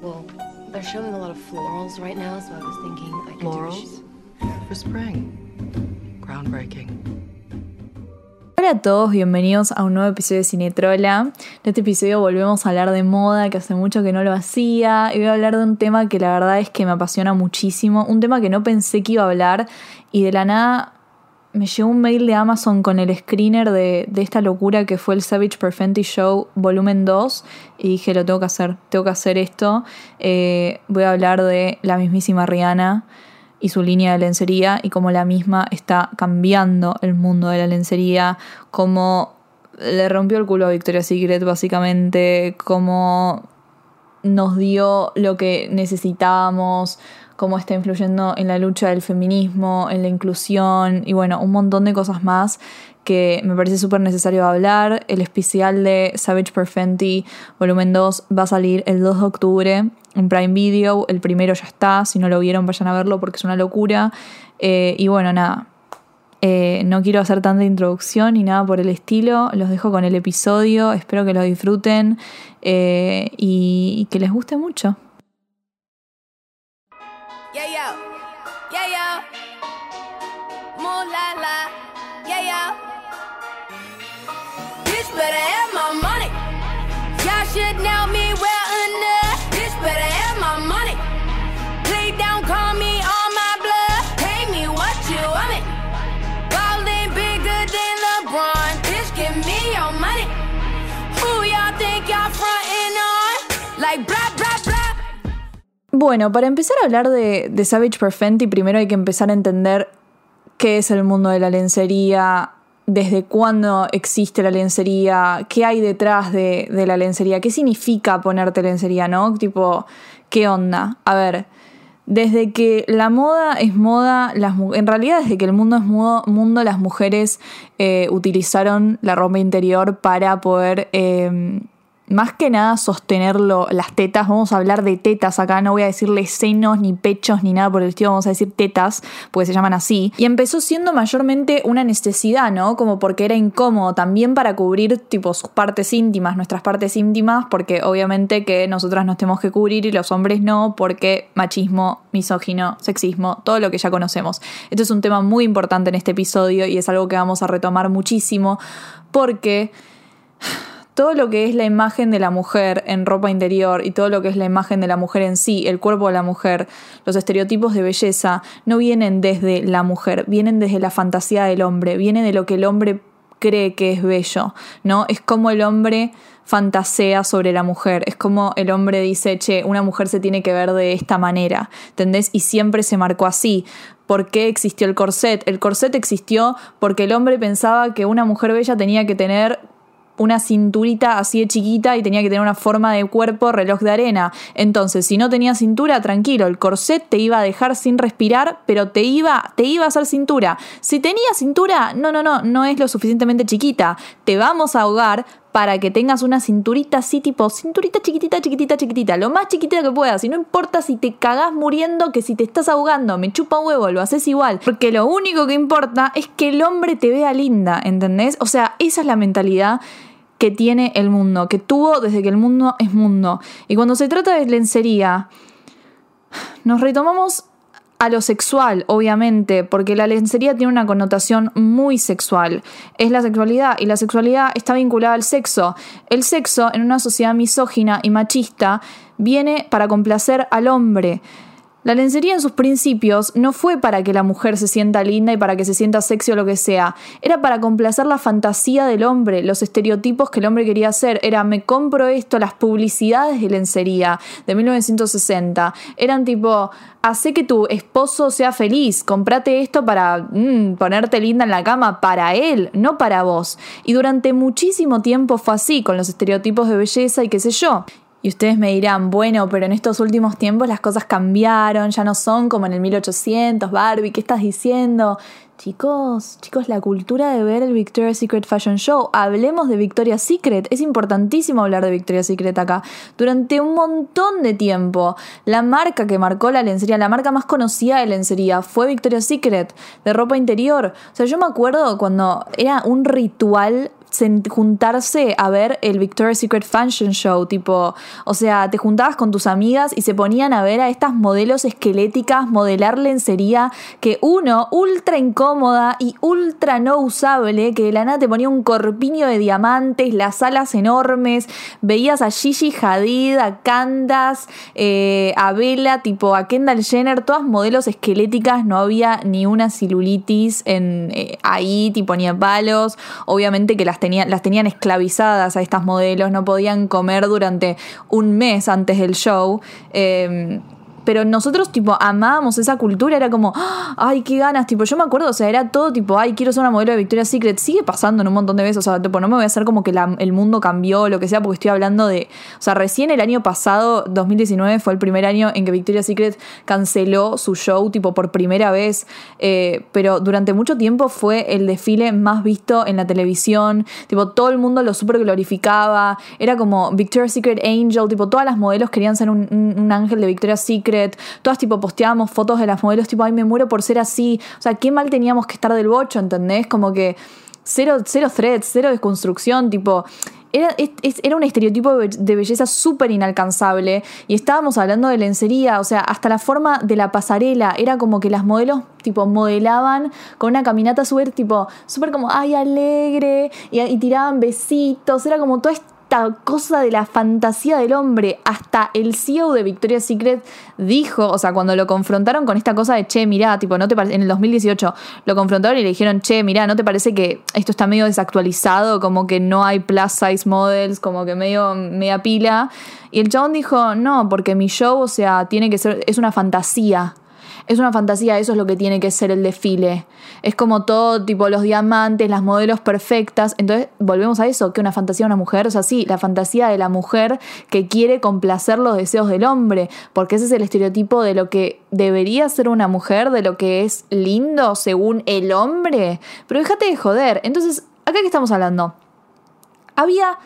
Well, they're showing a lot of florals right now, so I was thinking I could Florals? For spring. Groundbreaking. Hola a todos, bienvenidos a un nuevo episodio de Cinetrola. En este episodio volvemos a hablar de moda, que hace mucho que no lo hacía, y voy a hablar de un tema que la verdad es que me apasiona muchísimo, un tema que no pensé que iba a hablar, y de la nada me llegó un mail de Amazon con el screener de, de esta locura que fue el Savage Perfenty Show Volumen 2, y dije, lo tengo que hacer, tengo que hacer esto. Eh, voy a hablar de la mismísima Rihanna y su línea de lencería y cómo la misma está cambiando el mundo de la lencería, cómo le rompió el culo a Victoria's Secret básicamente, cómo nos dio lo que necesitábamos, cómo está influyendo en la lucha del feminismo, en la inclusión y bueno, un montón de cosas más que me parece súper necesario hablar. El especial de Savage Perfenty volumen 2 va a salir el 2 de octubre en Prime Video. El primero ya está, si no lo vieron vayan a verlo porque es una locura. Eh, y bueno, nada. Eh, no quiero hacer tanta introducción ni nada por el estilo. Los dejo con el episodio. Espero que lo disfruten eh, y que les guste mucho. Yeah, yo. Yeah, yo. Moo la la. Yeah, yo. Bitch better have my money. Y'all should know Bueno, para empezar a hablar de, Savage Perfenty, primero hay que empezar a entender qué es el mundo de la lencería, desde cuándo existe la lencería, qué hay detrás de, la lencería, qué significa ponerte lencería, ¿no? Tipo, ¿qué onda? A ver, desde que la moda es moda, las, en realidad desde que el mundo es mundo, las mujeres eh, utilizaron la ropa interior para poder... eh, más que nada sostenerlo, las tetas, vamos a hablar de tetas acá, no voy a decirle senos, ni pechos, ni nada por el estilo, vamos a decir tetas, porque se llaman así. Y empezó siendo mayormente una necesidad, ¿no? Como porque era incómodo, también para cubrir tipo sus partes íntimas, nuestras partes íntimas, porque obviamente que nosotras nos tenemos que cubrir y los hombres no, porque machismo, misógino, sexismo, todo lo que ya conocemos. Esto es un tema muy importante en este episodio y es algo que vamos a retomar muchísimo, porque todo lo que es la imagen de la mujer en ropa interior y todo lo que es la imagen de la mujer en sí, el cuerpo de la mujer, los estereotipos de belleza, no vienen desde la mujer, vienen desde la fantasía del hombre, viene de lo que el hombre cree que es bello, ¿no? Es como el hombre fantasea sobre la mujer, es como el hombre dice, che, una mujer se tiene que ver de esta manera, ¿entendés? Y siempre se marcó así. ¿Por qué existió el corset? El corset existió porque el hombre pensaba que una mujer bella tenía que tener una cinturita así de chiquita y tenía que tener una forma de cuerpo reloj de arena. Entonces, si no tenía cintura, tranquilo, el corset te iba a dejar sin respirar, pero te iba, te iba a hacer cintura. Si tenía cintura, no, no, no, no es lo suficientemente chiquita. Te vamos a ahogar para que tengas una cinturita así, tipo cinturita chiquitita, chiquitita, chiquitita, lo más chiquitita que puedas. Y no importa si te cagás muriendo, que si te estás ahogando, me chupa huevo, lo haces igual. Porque lo único que importa es que el hombre te vea linda, ¿entendés? O sea, esa es la mentalidad que tiene el mundo, que tuvo desde que el mundo es mundo. Y cuando se trata de lencería, nos retomamos a lo sexual, obviamente, porque la lencería tiene una connotación muy sexual. Es la sexualidad y la sexualidad está vinculada al sexo. El sexo en una sociedad misógina y machista viene para complacer al hombre. La lencería en sus principios no fue para que la mujer se sienta linda y para que se sienta sexy o lo que sea. Era para complacer la fantasía del hombre, los estereotipos que el hombre quería hacer. Era me compro esto, las publicidades de lencería de 1960. Eran tipo, hace que tu esposo sea feliz, comprate esto para mm, ponerte linda en la cama para él, no para vos. Y durante muchísimo tiempo fue así, con los estereotipos de belleza y qué sé yo. Y ustedes me dirán, bueno, pero en estos últimos tiempos las cosas cambiaron, ya no son como en el 1800, Barbie, ¿qué estás diciendo? Chicos, chicos, la cultura de ver el Victoria's Secret Fashion Show. Hablemos de Victoria's Secret. Es importantísimo hablar de Victoria's Secret acá. Durante un montón de tiempo, la marca que marcó la lencería, la marca más conocida de lencería, fue Victoria's Secret, de ropa interior. O sea, yo me acuerdo cuando era un ritual juntarse a ver el Victoria's Secret Fashion Show, tipo, o sea, te juntabas con tus amigas y se ponían a ver a estas modelos esqueléticas modelar lencería que uno, ultra incómoda y ultra no usable, que de la nada te ponía un corpiño de diamantes, las alas enormes, veías a Gigi Hadid, a Candace, eh, a Bella, tipo a Kendall Jenner, todas modelos esqueléticas, no había ni una celulitis en, eh, ahí, tipo ni a palos, obviamente que las, las tenían esclavizadas a estas modelos, no podían comer durante un mes antes del show. eh, pero nosotros, tipo, amábamos esa cultura, era como, ¡ah! ay, qué ganas, tipo, yo me acuerdo, o sea, era todo tipo, ay, quiero ser una modelo de Victoria's Secret, sigue pasando en un montón de veces, o sea, tipo, no me voy a hacer como que el mundo cambió, lo que sea, porque estoy hablando de, o sea, recién el año pasado, 2019, fue el primer año en que Victoria's Secret canceló su show, tipo, por primera vez, eh, pero durante mucho tiempo fue el desfile más visto en la televisión, tipo, todo el mundo lo super glorificaba, era como Victoria's Secret Angel, tipo, todas las modelos querían ser un- un ángel de Victoria's Secret, todas tipo posteábamos fotos de las modelos, tipo, ay, me muero por ser así, o sea, qué mal teníamos que estar del bocho, ¿entendés? Como que cero, cero threads, cero desconstrucción, tipo... Era, era un estereotipo de belleza súper inalcanzable y estábamos hablando de lencería, o sea, hasta la forma de la pasarela, era como que las modelos tipo modelaban con una caminata súper tipo, súper como, ay, alegre, y, y tiraban besitos, era como toda esta cosa de la fantasía del hombre. Hasta el CEO de Victoria's Secret dijo, o sea, cuando lo confrontaron con esta cosa de, che, mirá, tipo, no te parece, en el 2018 lo confrontaron y le dijeron, che, mirá, ¿no te parece que esto está medio desactualizado? Como que no hay plus size models, como que medio media pila. Y el chabón dijo, no, porque mi show, o sea, tiene que ser, es una fantasía. Es una fantasía, eso es lo que tiene que ser el desfile. Es como todo, tipo los diamantes, las modelos perfectas. Entonces, volvemos a eso, que una fantasía de una mujer, o sea, sí, la fantasía de la mujer que quiere complacer los deseos del hombre, porque ese es el estereotipo de lo que debería ser una mujer, de lo que es lindo según el hombre. Pero déjate de joder. Entonces, ¿acá qué estamos hablando? Había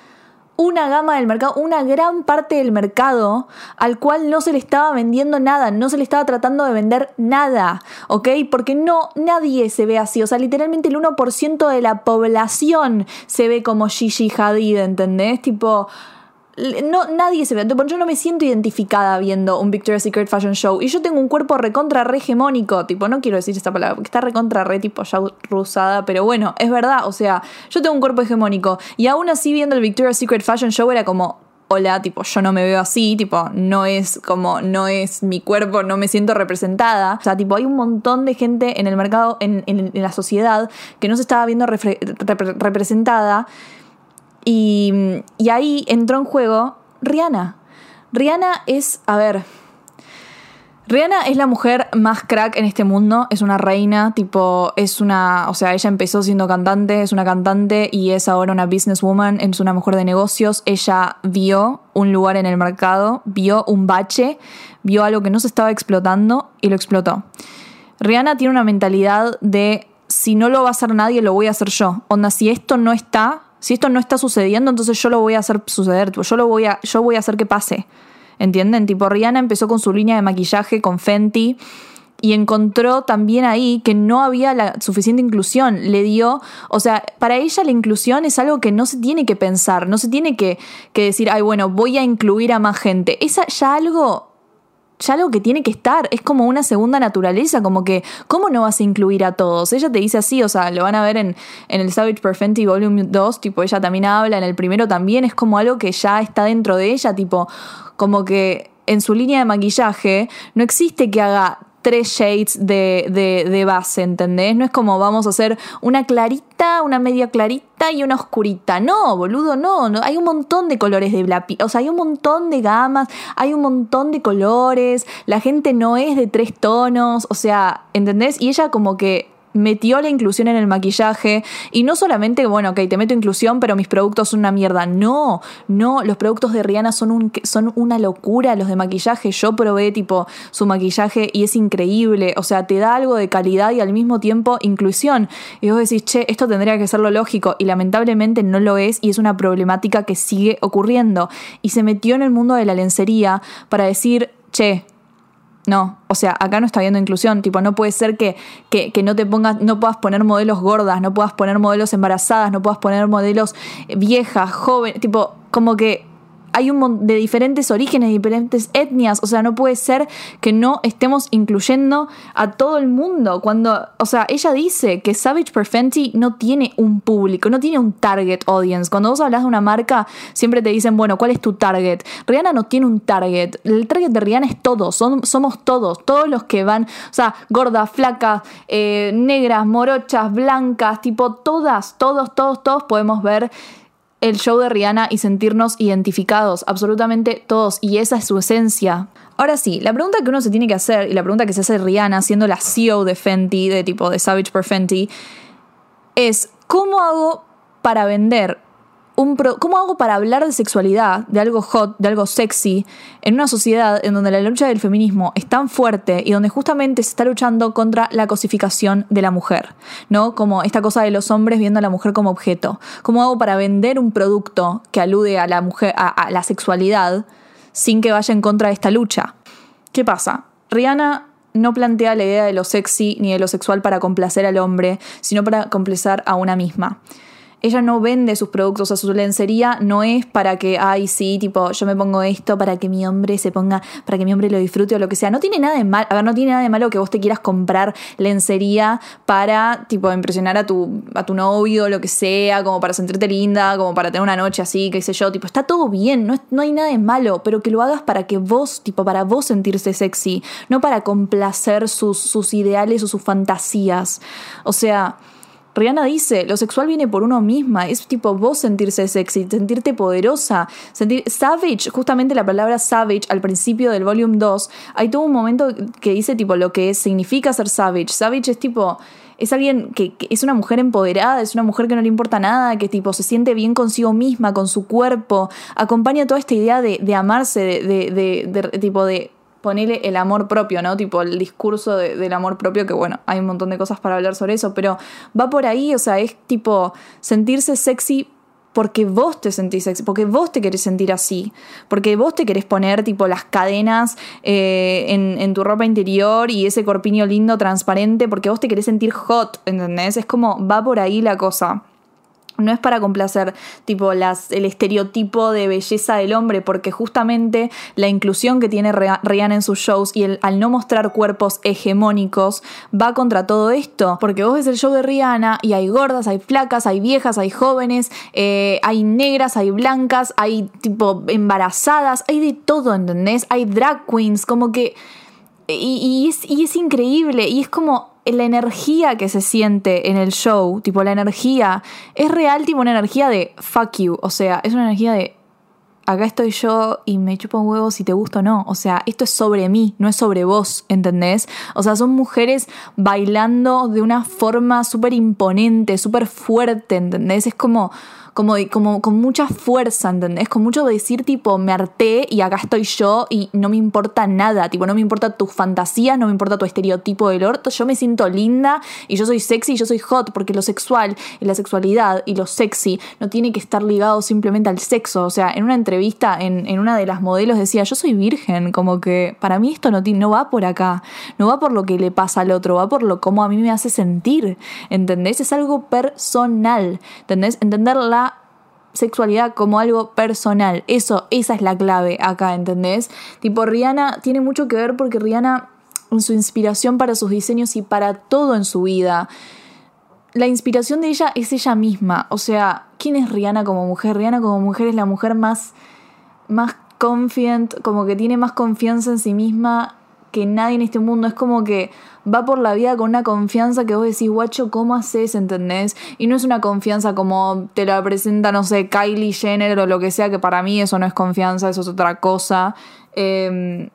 una gama del mercado, una gran parte del mercado al cual no se le estaba vendiendo nada, no se le estaba tratando de vender nada, ¿ok? Porque no, nadie se ve así, o sea, literalmente el 1% de la población se ve como Gigi Hadid, ¿entendés? Tipo... No, nadie se ve. Yo no me siento identificada viendo un Victoria's Secret Fashion Show. Y yo tengo un cuerpo recontra re hegemónico. Tipo, no quiero decir esta palabra, porque está recontra re tipo ya rusada. Pero bueno, es verdad. O sea, yo tengo un cuerpo hegemónico. Y aún así, viendo el Victoria's Secret Fashion Show, era como. Hola, tipo, yo no me veo así, tipo, no es como, no es mi cuerpo, no me siento representada. O sea, tipo, hay un montón de gente en el mercado, en, en- la sociedad, que no se estaba viendo representada. Y, ahí entró en juego Rihanna. Rihanna es, a ver, Rihanna es la mujer más crack en este mundo, es una reina, tipo, es una, o sea, ella empezó siendo cantante, es una cantante y es ahora una businesswoman, es una mujer de negocios, ella vio un lugar en el mercado, vio un bache, vio algo que no se estaba explotando y lo explotó. Rihanna tiene una mentalidad de si no lo va a hacer nadie, lo voy a hacer yo. Onda, si esto no está, si esto no está sucediendo, entonces yo lo voy a hacer suceder, yo lo voy a, yo voy a hacer que pase. ¿Entienden? Tipo, Rihanna empezó con su línea de maquillaje con Fenty y encontró también ahí que no había la suficiente inclusión. Le dio, o sea, para ella la inclusión es algo que no se tiene que pensar, no se tiene que, que decir, ay, bueno, voy a incluir a más gente. Es ya algo ya algo que tiene que estar, es como una segunda naturaleza, como que, ¿cómo no vas a incluir a todos? Ella te dice así, o sea, lo van a ver en, en el Savage Perfenti Volume 2, tipo, ella también habla, en el primero también, es como algo que ya está dentro de ella, tipo, como que en su línea de maquillaje no existe que haga tres shades de, de, base, ¿entendés? No es como vamos a hacer una clarita, una media clarita y una oscurita. No, boludo, no. no. Hay un montón de colores de la pi- O sea, hay un montón de gamas, hay un montón de colores. La gente no es de tres tonos. O sea, ¿entendés? Y ella como que metió la inclusión en el maquillaje y no solamente, bueno, ok, te meto inclusión, pero mis productos son una mierda. No, no, los productos de Rihanna son, un, son una locura, los de maquillaje. Yo probé tipo su maquillaje y es increíble, o sea, te da algo de calidad y al mismo tiempo inclusión. Y vos decís, che, esto tendría que ser lo lógico y lamentablemente no lo es y es una problemática que sigue ocurriendo. Y se metió en el mundo de la lencería para decir, che, No, o sea, acá no está habiendo inclusión. Tipo, no puede ser que, que, que, no te pongas, no puedas poner modelos gordas, no puedas poner modelos embarazadas, no puedas poner modelos viejas, jóvenes. Tipo, como que hay un de diferentes orígenes, diferentes etnias, o sea, no puede ser que no estemos incluyendo a todo el mundo. Cuando, o sea, ella dice que Savage Perfenti no tiene un público, no tiene un target audience. Cuando vos hablas de una marca, siempre te dicen, bueno, ¿cuál es tu target? Rihanna no tiene un target. El target de Rihanna es todos, somos todos, todos los que van, o sea, gordas, flacas, eh, negras, morochas, blancas, tipo, todas, todos, todos, todos podemos ver el show de Rihanna y sentirnos identificados, absolutamente todos, y esa es su esencia. Ahora sí, la pregunta que uno se tiene que hacer, y la pregunta que se hace Rihanna, siendo la CEO de Fenty, de tipo de Savage por Fenty, es ¿cómo hago para vender ¿Cómo hago para hablar de sexualidad, de algo hot, de algo sexy, en una sociedad en donde la lucha del feminismo es tan fuerte y donde justamente se está luchando contra la cosificación de la mujer, ¿no? Como esta cosa de los hombres viendo a la mujer como objeto. ¿Cómo hago para vender un producto que alude a la mujer, a, la sexualidad, sin que vaya en contra de esta lucha? ¿Qué pasa? Rihanna no plantea la idea de lo sexy ni de lo sexual para complacer al hombre, sino para complacer a una misma ella no vende sus productos a su lencería, no es para que, ay, sí, tipo, yo me pongo esto para que mi hombre se ponga, para que mi hombre lo disfrute o lo que sea. No tiene nada de malo, a ver, no tiene nada de malo que vos te quieras comprar lencería para, tipo, impresionar a tu, a tu novio, o lo que sea, como para sentirte linda, como para tener una noche así, qué sé yo, tipo, está todo bien, no, no hay nada de malo, pero que lo hagas para que vos, tipo, para vos sentirse sexy, no para complacer sus, sus ideales o sus fantasías. O sea, Rihanna dice, lo sexual viene por uno misma, es tipo vos sentirse sexy, sentirte poderosa, sentir savage, justamente la palabra savage al principio del volume 2, hay todo un momento que dice tipo lo que significa ser savage. Savage es tipo es alguien que, es una mujer empoderada, es una mujer que no le importa nada, que tipo se siente bien consigo misma, con su cuerpo, acompaña toda esta idea de, de amarse, de, de, de, tipo de ponerle el amor propio, ¿no? Tipo el discurso del amor propio, que bueno, hay un montón de cosas para hablar sobre eso, pero va por ahí, o sea, es tipo sentirse sexy porque vos te sentís sexy, porque vos te querés sentir así, porque vos te querés poner tipo las cadenas eh, en, en, tu ropa interior y ese corpiño lindo, transparente, porque vos te querés sentir hot, ¿entendés? Es como va por ahí la cosa. No es para complacer tipo las, el estereotipo de belleza del hombre, porque justamente la inclusión que tiene Rihanna en sus shows y al no mostrar cuerpos hegemónicos va contra todo esto. Porque vos ves el show de Rihanna y hay gordas, hay flacas, hay viejas, hay jóvenes, eh, hay negras, hay blancas, hay tipo embarazadas, hay de todo, ¿entendés? Hay drag queens, como que... Y, es, y es increíble, y es como la energía que se siente en el show, tipo la energía, es real, tipo una energía de fuck you, o sea, es una energía de acá estoy yo y me chupo un huevo si te gusta o no, o sea, esto es sobre mí, no es sobre vos, ¿entendés? O sea, son mujeres bailando de una forma súper imponente, súper fuerte, ¿entendés? Es como como, como con mucha fuerza, ¿entendés? Con mucho de decir tipo, me harté y acá estoy yo y no me importa nada, tipo, no me importa tu fantasía, no me importa tu estereotipo del orto, yo me siento linda y yo soy sexy y yo soy hot, porque lo sexual y la sexualidad y lo sexy no tiene que estar ligado simplemente al sexo, o sea, en una entrevista en, en una de las modelos decía, yo soy virgen, como que para mí esto no, no va por acá, no va por lo que le pasa al otro, va por lo como a mí me hace sentir, ¿entendés? Es algo personal, ¿entendés? Entenderla sexualidad como algo personal. Eso, esa es la clave acá, ¿entendés? Tipo, Rihanna tiene mucho que ver porque Rihanna, en su inspiración para sus diseños y para todo en su vida, la inspiración de ella es ella misma. O sea, ¿quién es Rihanna como mujer? Rihanna como mujer es la mujer más, más confident, como que tiene más confianza en sí misma que nadie en este mundo. Es como que va por la vida con una confianza que vos decís, guacho, ¿cómo haces? ¿Entendés? Y no es una confianza como te la presenta, no sé, Kylie Jenner o lo que sea, que para mí eso no es confianza, eso es otra cosa. Eh,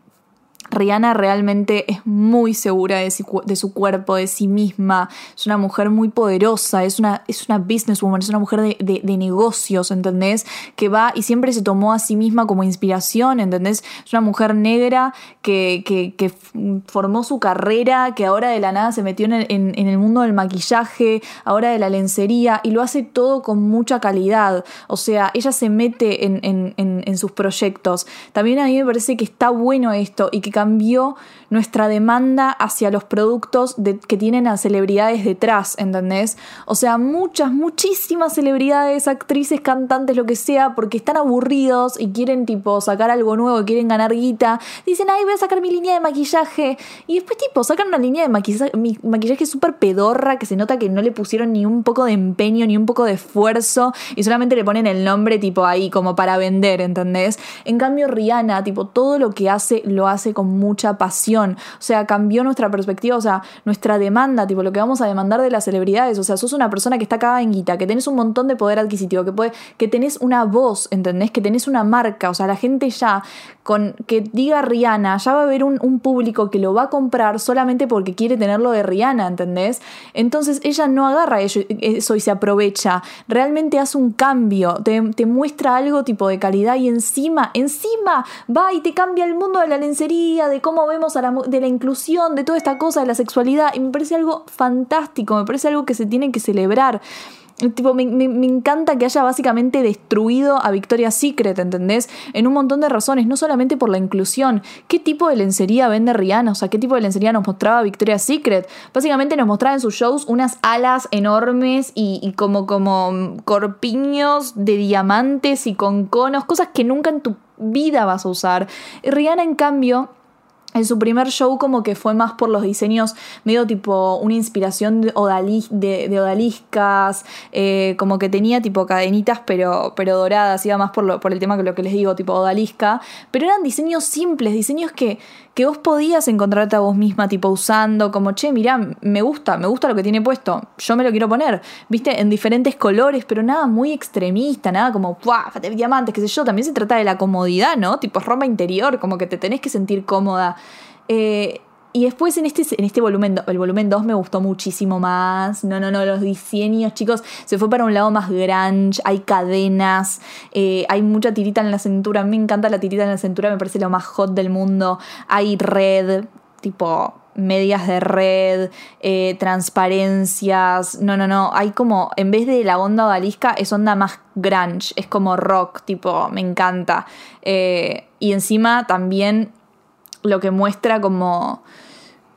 Rihanna realmente es muy segura de su, cuerpo, de sí misma, es una mujer muy poderosa, es una, es una businesswoman, es una mujer de, negocios, ¿entendés? Que va y siempre se tomó a sí misma como inspiración, ¿entendés? Es una mujer negra que, que, formó su carrera, que ahora de la nada se metió en el, mundo del maquillaje, ahora de la lencería, y lo hace todo con mucha calidad, o sea, ella se mete en, en sus proyectos. También a mí me parece que está bueno esto y que cambió nuestra demanda hacia los productos que tienen a celebridades detrás, ¿entendés? O sea, muchas, muchísimas celebridades, actrices, cantantes, lo que sea, porque están aburridos y quieren tipo sacar algo nuevo, quieren ganar guita, dicen, ay, voy a sacar mi línea de maquillaje. Y después tipo sacan una línea de maquillaje, maquillaje súper pedorra, que se nota que no le pusieron ni un poco de empeño, ni un poco de esfuerzo, y solamente le ponen el nombre tipo ahí, como para vender, ¿entendés? En cambio, Rihanna, tipo, todo lo que hace, lo hace con mucha pasión. O sea, cambió nuestra perspectiva, o sea, nuestra demanda, tipo, lo que vamos a demandar de las celebridades. O sea, sos una persona que está cagada en guita, que tenés un montón de poder adquisitivo, que, puede, que tenés una voz, ¿entendés? Que tenés una marca. O sea, la gente ya, con que diga Rihanna, ya va a haber un, público que lo va a comprar solamente porque quiere tenerlo de Rihanna, ¿entendés? Entonces ella no agarra eso y se aprovecha. Realmente hace un cambio, te, te muestra algo tipo de calidad y encima, encima va y te cambia el mundo de la lencería, de cómo vemos a la, de la inclusión, de toda esta cosa, de la sexualidad. Y me parece algo fantástico, me parece algo que se tiene que celebrar. Tipo, me, encanta que haya básicamente destruido a Victoria's Secret, ¿entendés? En un montón de razones, no solamente por la inclusión. ¿Qué tipo de lencería vende Rihanna? O sea, ¿qué tipo de lencería nos mostraba Victoria's Secret? Básicamente nos mostraba en sus shows unas alas enormes y, y como, como corpiños de diamantes y con conos, cosas que nunca en tu vida vas a usar. Rihanna, en cambio, en su primer show como que fue más por los diseños, medio tipo una inspiración de, de odaliscas, eh, como que tenía tipo cadenitas pero, pero doradas, iba más por, lo, por el tema que lo que les digo, tipo odalisca, pero eran diseños simples, diseños que, que vos podías encontrarte a vos misma tipo usando, como, che, mirá, me gusta, me gusta lo que tiene puesto, yo me lo quiero poner, viste, en diferentes colores, pero nada muy extremista, nada como, ¡puah! diamantes, qué sé yo, también se trata de la comodidad, ¿no? Tipo ropa interior, como que te tenés que sentir cómoda. Eh, y después en este, en este volumen, el volumen 2 me gustó muchísimo más. No, no, no, los diseños, chicos, se fue para un lado más grunge, hay cadenas, eh, hay mucha tirita en la cintura, me encanta la tirita en la cintura, me parece lo más hot del mundo. Hay red, tipo medias de red, eh, transparencias, no, no, no, hay como, en vez de la onda odalisca, es onda más grunge, es como rock, tipo, me encanta. Eh, y encima también lo que muestra como.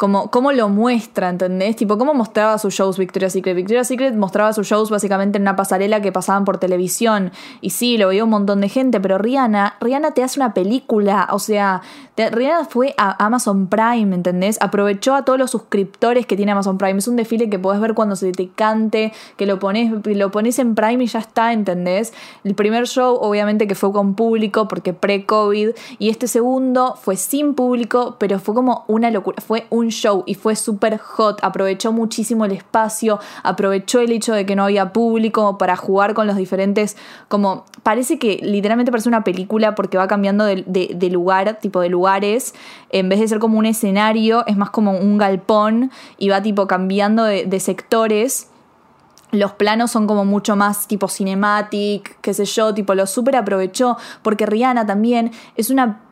Como, cómo lo muestra, ¿entendés? Tipo, cómo mostraba sus shows Victoria's Secret. Victoria's Secret mostraba sus shows básicamente en una pasarela que pasaban por televisión. Y sí, lo veía un montón de gente, pero Rihanna, Rihanna te hace una película. O sea, Rihanna fue a Amazon Prime, ¿entendés? Aprovechó a todos los suscriptores que tiene Amazon Prime. Es un desfile que podés ver cuando se te cante, que lo pones, lo pones en Prime y ya está, ¿entendés? El primer show, obviamente, que fue con público, porque pre-COVID. Y este segundo fue sin público, pero fue como una locura. Fue un show y fue súper hot. Aprovechó muchísimo el espacio, aprovechó el hecho de que no había público para jugar con los diferentes. Como parece que literalmente parece una película porque va cambiando de, lugar, tipo de lugares. En vez de ser como un escenario, es más como un galpón y va tipo cambiando de, de sectores los planos son como mucho más tipo cinematic, qué sé yo, tipo lo súper aprovechó, porque Rihanna también es una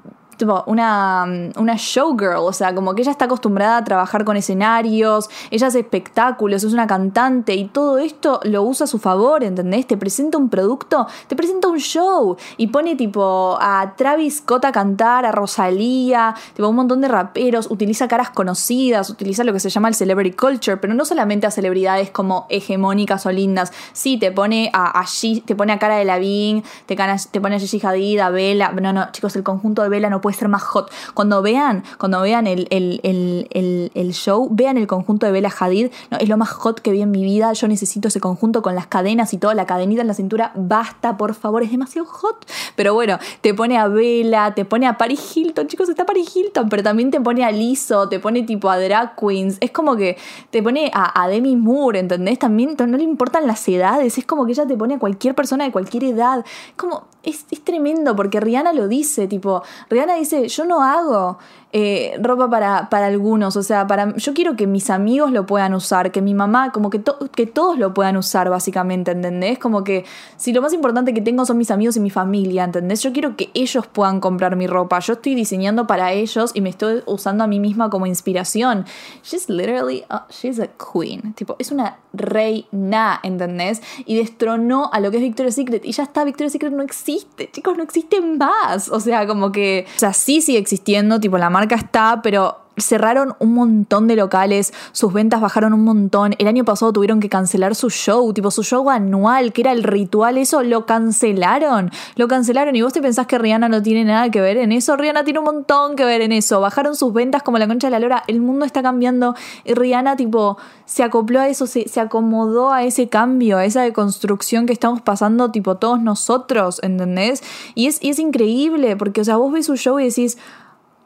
tipo una, una showgirl, o sea, como que ella está acostumbrada a trabajar con escenarios, ella hace espectáculos, es una cantante y todo esto lo usa a su favor, ¿entendés? Te presenta un producto, te presenta un show y pone tipo a Travis Scott a cantar, a Rosalía, tipo un montón de raperos, utiliza caras conocidas, utiliza lo que se llama el celebrity culture, pero no solamente a celebridades como hegemónicas o lindas, sí, te pone a, a te pone a Cara de Lavín, te, te pone a Gigi Hadid, a Bella, no, no, chicos, el conjunto de Bella no puede ser más hot. Cuando vean, cuando vean el, el- el- el- show, vean el conjunto de Bella Hadid, no, es lo más hot que vi en mi vida, yo necesito ese conjunto con las cadenas y toda la cadenita en la cintura, basta, por favor, es demasiado hot. Pero bueno, te pone a Bella, te pone a Paris Hilton, chicos, está Paris Hilton, pero también te pone a Lizzo, te pone tipo a drag queens, es como que te pone a, Demi Moore, ¿entendés? También no le importan las edades, es como que ella te pone a cualquier persona de cualquier edad, como, es, es tremendo, porque Rihanna lo dice, tipo, Rihanna dice, yo no hago eh, ropa para, para algunos, o sea, para, yo quiero que mis amigos lo puedan usar, que mi mamá, como que, que todos lo puedan usar, básicamente, ¿entendés? Como que si lo más importante que tengo son mis amigos y mi familia, ¿entendés? Yo quiero que ellos puedan comprar mi ropa, yo estoy diseñando para ellos y me estoy usando a mí misma como inspiración. She's literally, a- she's a queen, tipo, es una reina, ¿entendés? Y destronó a lo que es Victoria's Secret y ya está, Victoria's Secret no existe, chicos, no existe más, o sea, como que sea, sí sigue existiendo, tipo la marca está, pero cerraron un montón de locales, sus ventas bajaron un montón. El año pasado tuvieron que cancelar su show, tipo su show anual, que era el ritual, eso lo cancelaron. Lo cancelaron y vos te pensás que Rihanna no tiene nada que ver en eso. Rihanna tiene un montón que ver en eso. Bajaron sus ventas como la concha de la lora. El mundo está cambiando y Rihanna, tipo, se acopló a eso, se, se acomodó a ese cambio, a esa deconstrucción que estamos pasando, tipo, todos nosotros, ¿entendés? Y es, y es increíble porque, o sea, vos ves su show y decís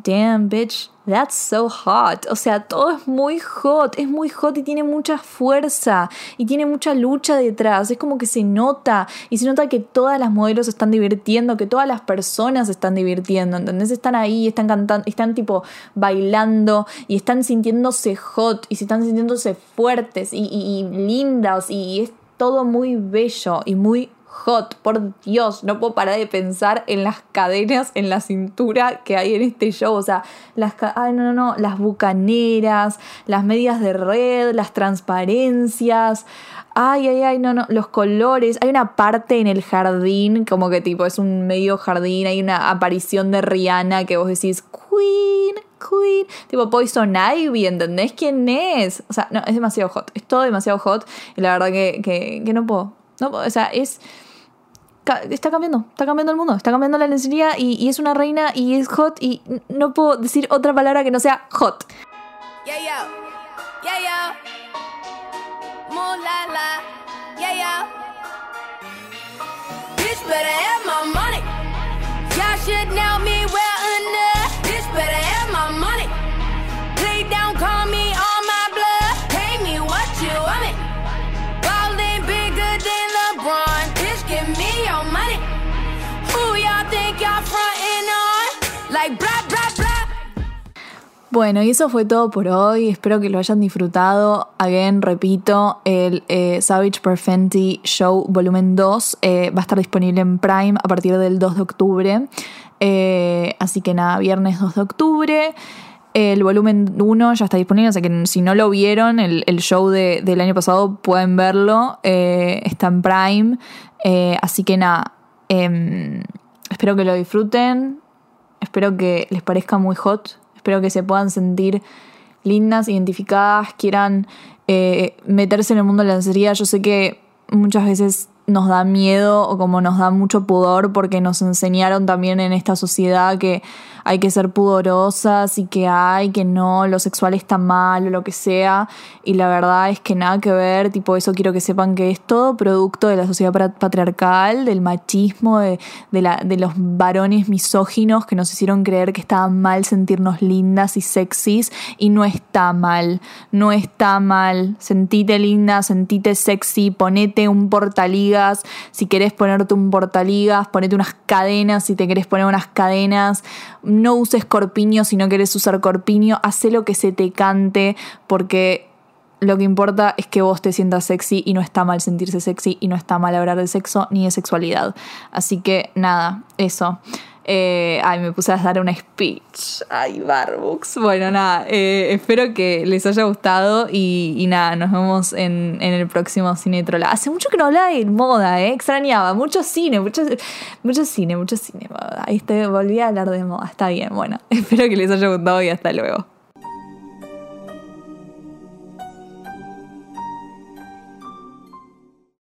damn, bitch, that's so hot. O sea, todo es muy hot, es muy hot y tiene mucha fuerza y tiene mucha lucha detrás. Es como que se nota y se nota que todas las modelos están divirtiendo, que todas las personas están divirtiendo, ¿entendés? Están ahí, están cantando, están tipo bailando y están sintiéndose hot y se están sintiéndose fuertes y, y lindas y es todo muy bello y muy hot, por Dios, no puedo parar de pensar en las cadenas en la cintura que hay en este show, o sea, las, ay, no, no, no, las bucaneras, las medias de red, las transparencias, ay, ay, ay, no, no, los colores, hay una parte en el jardín, como que tipo es un medio jardín, hay una aparición de Rihanna que vos decís, Queen, Queen, tipo Poison Ivy, ¿entendés quién es? O sea, no, es demasiado hot, es todo demasiado hot y la verdad que, que, que no puedo. No, o sea, es está cambiando, está cambiando el mundo, está cambiando la lencería y, es una reina y es hot y no puedo decir otra palabra que no sea hot. Bueno, y eso fue todo por hoy. Espero que lo hayan disfrutado. Again, repito, el eh, Savage per Fenty Show Volumen 2 eh, va a estar disponible en Prime a partir del 2 de octubre. Eh, así que nada, viernes 2 de octubre. El volumen 1 ya está disponible, o sea que si no lo vieron, el, show de, del año pasado pueden verlo. está en Prime. Así que nada, em, espero que lo disfruten. Espero que les parezca muy hot. Espero que se puedan sentir lindas, identificadas, quieran eh, meterse en el mundo de la lencería. Yo sé que muchas veces nos da miedo o como nos da mucho pudor porque nos enseñaron también en esta sociedad que hay que ser pudorosas y que hay, que no, lo sexual está mal o lo que sea. Y la verdad es que nada que ver, tipo eso quiero que sepan que es todo producto de la sociedad patriarcal, del machismo, de, de, la, de los varones misóginos que nos hicieron creer que estaba mal sentirnos lindas y sexys y no está mal, no está mal. Sentite linda, sentite sexy, ponete un si querés ponerte un portaligas, ponete unas cadenas, si te querés poner unas cadenas, no uses corpiño si no querés usar corpiño, haz lo que se te cante porque lo que importa es que vos te sientas sexy y no está mal sentirse sexy y no está mal hablar de sexo ni de sexualidad. Así que nada, eso. Eh, ay, me puse a dar una speech. Ay, Barbux. Bueno, nada, eh, espero que les haya gustado y, y nada, nos vemos en, el próximo Cine Trola. Hace mucho que no hablaba de moda, ¿eh? Extrañaba. Mucho cine, mucho, mucho cine, mucho cine. Ahí volví a hablar de moda. Está bien, bueno. Espero que les haya gustado y hasta luego.